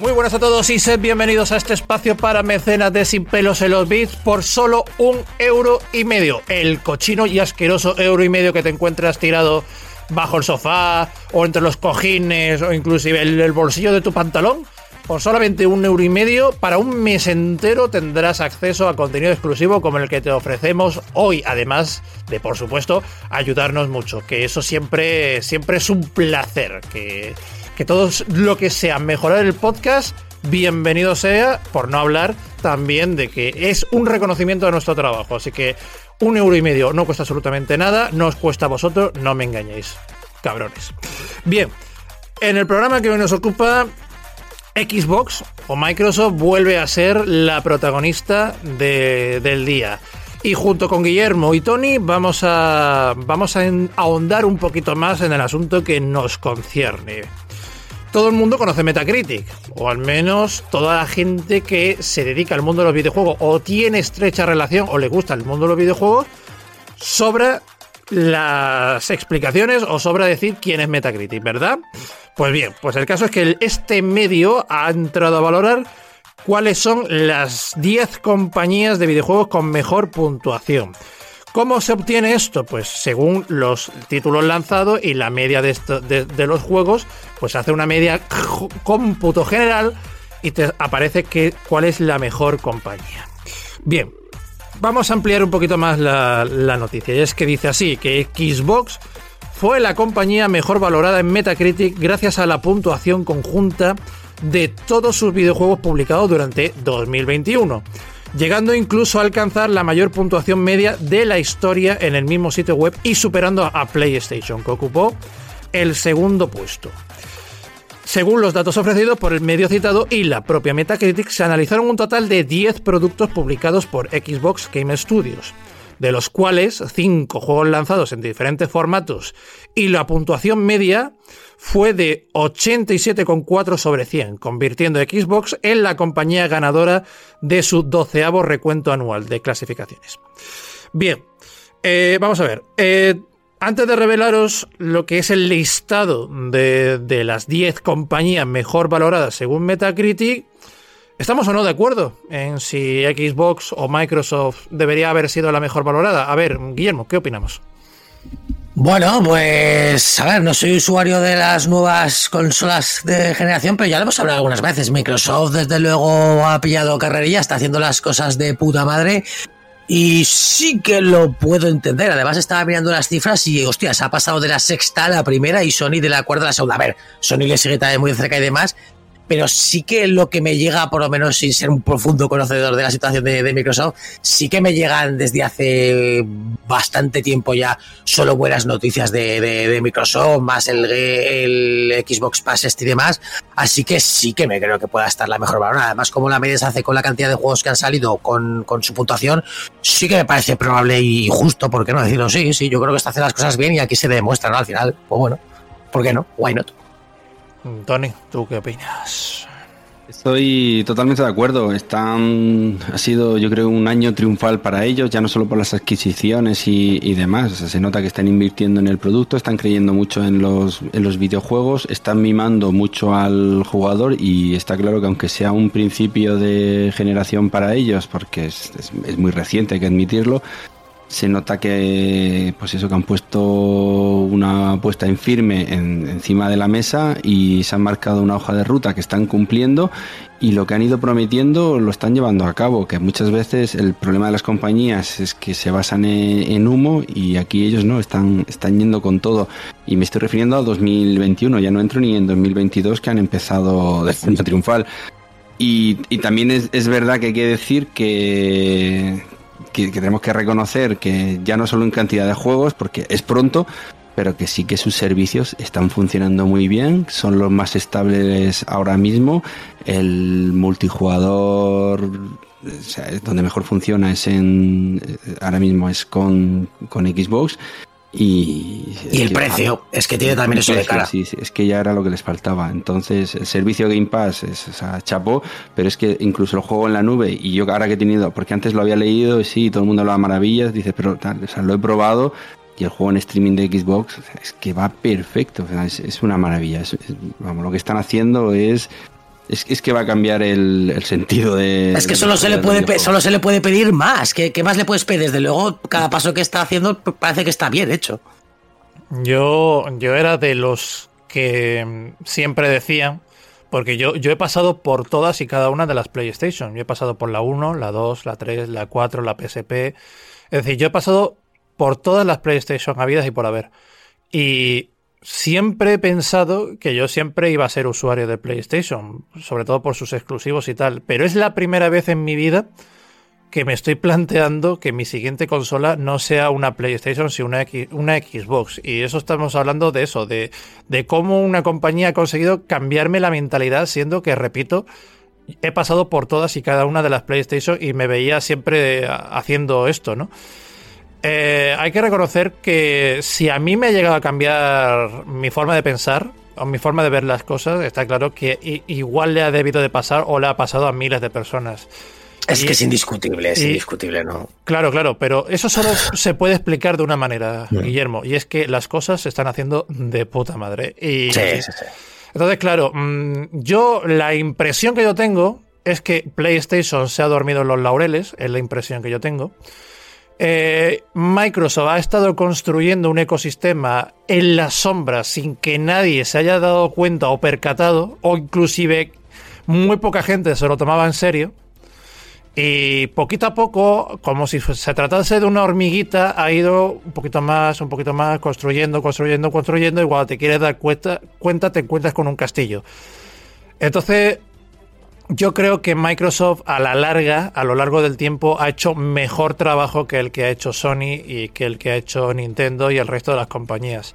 Muy buenas a todos y sed bienvenidos a este espacio para mecenas de Sin Pelos en los Bits por solo un euro y medio. El cochino y asqueroso euro y medio que te encuentras tirado bajo el sofá o entre los cojines o inclusive el, el bolsillo de tu pantalón. Por solamente un euro y medio, para un mes entero tendrás acceso a contenido exclusivo como el que te ofrecemos hoy, además de, por supuesto, ayudarnos mucho, que eso siempre, siempre es un placer, que que todo lo que sea mejorar el podcast, bienvenido sea, por no hablar también de que es un reconocimiento de nuestro trabajo. Así que un euro y medio no cuesta absolutamente nada, no os cuesta a vosotros, no me engañéis, cabrones. Bien, en el programa que hoy nos ocupa, Xbox o Microsoft vuelve a ser la protagonista del día. Y junto con Guillermo y Tony vamos a, vamos a ahondar un poquito más en el asunto que nos concierne todo el mundo conoce Metacritic, o al menos toda la gente que se dedica al mundo de los videojuegos o tiene estrecha relación o le gusta el mundo de los videojuegos, sobra las explicaciones o sobra decir quién es Metacritic, ¿verdad? Pues bien, pues el caso es que este medio ha entrado a valorar cuáles son las 10 compañías de videojuegos con mejor puntuación. ¿Cómo se obtiene esto? Pues según los títulos lanzados y la media de, los juegos, pues hace una media cómputo general y te aparece que, cuál es la mejor compañía. Bien, vamos a ampliar un poquito más la, la noticia. Y es que dice así, que Xbox fue la compañía mejor valorada en Metacritic gracias a la puntuación conjunta de todos sus videojuegos publicados durante 2021 llegando incluso a alcanzar la mayor puntuación media de la historia en el mismo sitio web y superando a PlayStation, que ocupó el segundo puesto. Según los datos ofrecidos por el medio citado y la propia Metacritic, se analizaron un total de 10 productos publicados por Xbox Game Studios, de los cuales 5 juegos lanzados en diferentes formatos y la puntuación media fue de 87,4 sobre 100, convirtiendo a Xbox en la compañía ganadora de su doceavo recuento anual de clasificaciones. Bien, eh, vamos a ver. Eh, antes de revelaros lo que es el listado de, de las 10 compañías mejor valoradas según Metacritic, ¿Estamos o no de acuerdo en si Xbox o Microsoft debería haber sido la mejor valorada? A ver, Guillermo, ¿qué opinamos? Bueno, pues a ver, no soy usuario de las nuevas consolas de generación, pero ya lo hemos hablado algunas veces. Microsoft, desde luego, ha pillado carrerilla, está haciendo las cosas de puta madre. Y sí que lo puedo entender. Además, estaba mirando las cifras y, hostia, se ha pasado de la sexta a la primera y Sony de la cuarta a la segunda. A ver, Sony le sigue también muy cerca y demás, pero sí que lo que me llega, por lo menos sin ser un profundo conocedor de la situación de, Microsoft, sí que me llegan desde hace bastante tiempo ya solo buenas noticias de, Microsoft, más el, Xbox Pass este y demás. Así que sí que me creo que pueda estar la mejor valorada. Además, como la media se hace con la cantidad de juegos que han salido con, con su puntuación, sí que me parece probable y justo, ¿por qué no decirlo? Sí, sí, yo creo que está haciendo las cosas bien y aquí se demuestra, ¿no? Al final, pues bueno, ¿por qué no? Why not? Tony, ¿tú qué opinas? Estoy totalmente de acuerdo. Ha sido, yo creo, un año triunfal para ellos, ya no solo por las adquisiciones y, demás. se nota que están invirtiendo en el producto, están creyendo mucho en los, en los videojuegos, están mimando mucho al jugador y está claro que aunque sea un principio de generación para ellos, porque es, es muy reciente, hay que admitirlo, se nota que pues eso que han puesto una apuesta en firme encima de la mesa y se han marcado una hoja de ruta que están cumpliendo y lo que han ido prometiendo lo están llevando a cabo que muchas veces el problema de las compañías es que se basan en, humo y aquí ellos no están están yendo con todo. Y me estoy refiriendo a 2021 ya no entro ni en 2022 que han empezado de forma triunfal. Y, y también es, es verdad que hay que decir que que, tenemos que reconocer que ya no solo en cantidad de juegos, porque es pronto, pero que sí que sus servicios están funcionando muy bien, son los más estables ahora mismo. El multijugador, donde mejor funciona es en, ahora mismo es con, con Xbox y, el precio, es que tiene también eso de cara. Sí, es que ya era lo que les faltaba. Entonces, el servicio Game Pass es o chapó, pero es que incluso el juego en la nube, y yo ahora que he tenido, porque antes lo había leído, y sí, todo el mundo hablaba maravillas, dice, pero tal, o sea, lo he probado, y el juego en streaming de Xbox es que va perfecto, es, una maravilla. vamos, lo que están haciendo es Es, que va a cambiar el, sentido de. Es que solo, se le puede, solo se le puede pedir más. ¿Qué, ¿Qué, más le puedes pedir? Desde luego, cada paso que está haciendo parece que está bien hecho. Yo, yo era de los que siempre decían. Porque yo, yo he pasado por todas y cada una de las PlayStation. Yo he pasado por la 1, la 2, la 3, la 4, la PSP. Es decir, yo he pasado por todas las PlayStation habidas y por haber. Y siempre he pensado que yo siempre iba a ser usuario de PlayStation, sobre todo por sus exclusivos y tal, pero es la primera vez en mi vida que me estoy planteando que mi siguiente consola no sea una PlayStation, sino una, Xbox. Y eso estamos hablando de eso, de, de cómo una compañía ha conseguido cambiarme la mentalidad, siendo que, repito, he pasado por todas y cada una de las PlayStation y me veía siempre haciendo esto, ¿no? Eh, hay que reconocer que si a mí me ha llegado a cambiar mi forma de pensar o mi forma de ver las cosas, está claro que igual le ha debido de pasar o le ha pasado a miles de personas. Es que es indiscutible, es indiscutible, ¿no? Claro, claro, pero eso solo se puede explicar de una manera, Guillermo, y es que las cosas se están haciendo de puta madre. Y, sí, sí, sí. Entonces, claro, mm, yo la impresión que yo tengo es que PlayStation se ha dormido en los laureles, es la impresión que yo tengo. Eh, Microsoft ha estado construyendo un ecosistema en la sombra sin que nadie se haya dado cuenta o percatado, o inclusive muy poca gente se lo tomaba en serio. Y poquito a poco, como si se tratase de una hormiguita, ha ido un poquito más, un poquito más, construyendo, construyendo, construyendo, y cuando te quieres dar cuenta, cuenta te encuentras con un castillo. Entonces, yo creo que Microsoft a la larga, a lo largo del tiempo, ha hecho mejor trabajo que el que ha hecho Sony y que el que ha hecho Nintendo y el resto de las compañías.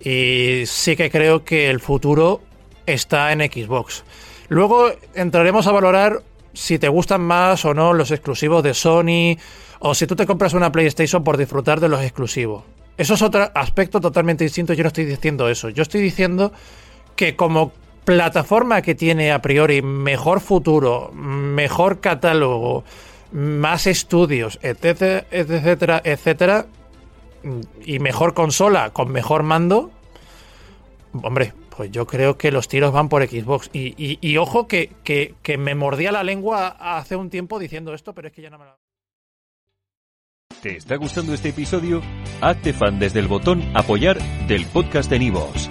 Y sí que creo que el futuro está en Xbox. Luego entraremos a valorar si te gustan más o no los exclusivos de Sony o si tú te compras una PlayStation por disfrutar de los exclusivos. Eso es otro aspecto totalmente distinto. Yo no estoy diciendo eso. Yo estoy diciendo que como plataforma que tiene a priori mejor futuro, mejor catálogo, más estudios, etcétera, etcétera, etcétera, y mejor consola con mejor mando, hombre, pues yo creo que los tiros van por Xbox. Y, ojo que, que, me mordía la lengua hace un tiempo diciendo esto, pero es que ya no me lo... ¿Te está gustando este episodio? Hazte fan desde el botón apoyar del podcast de Nivos.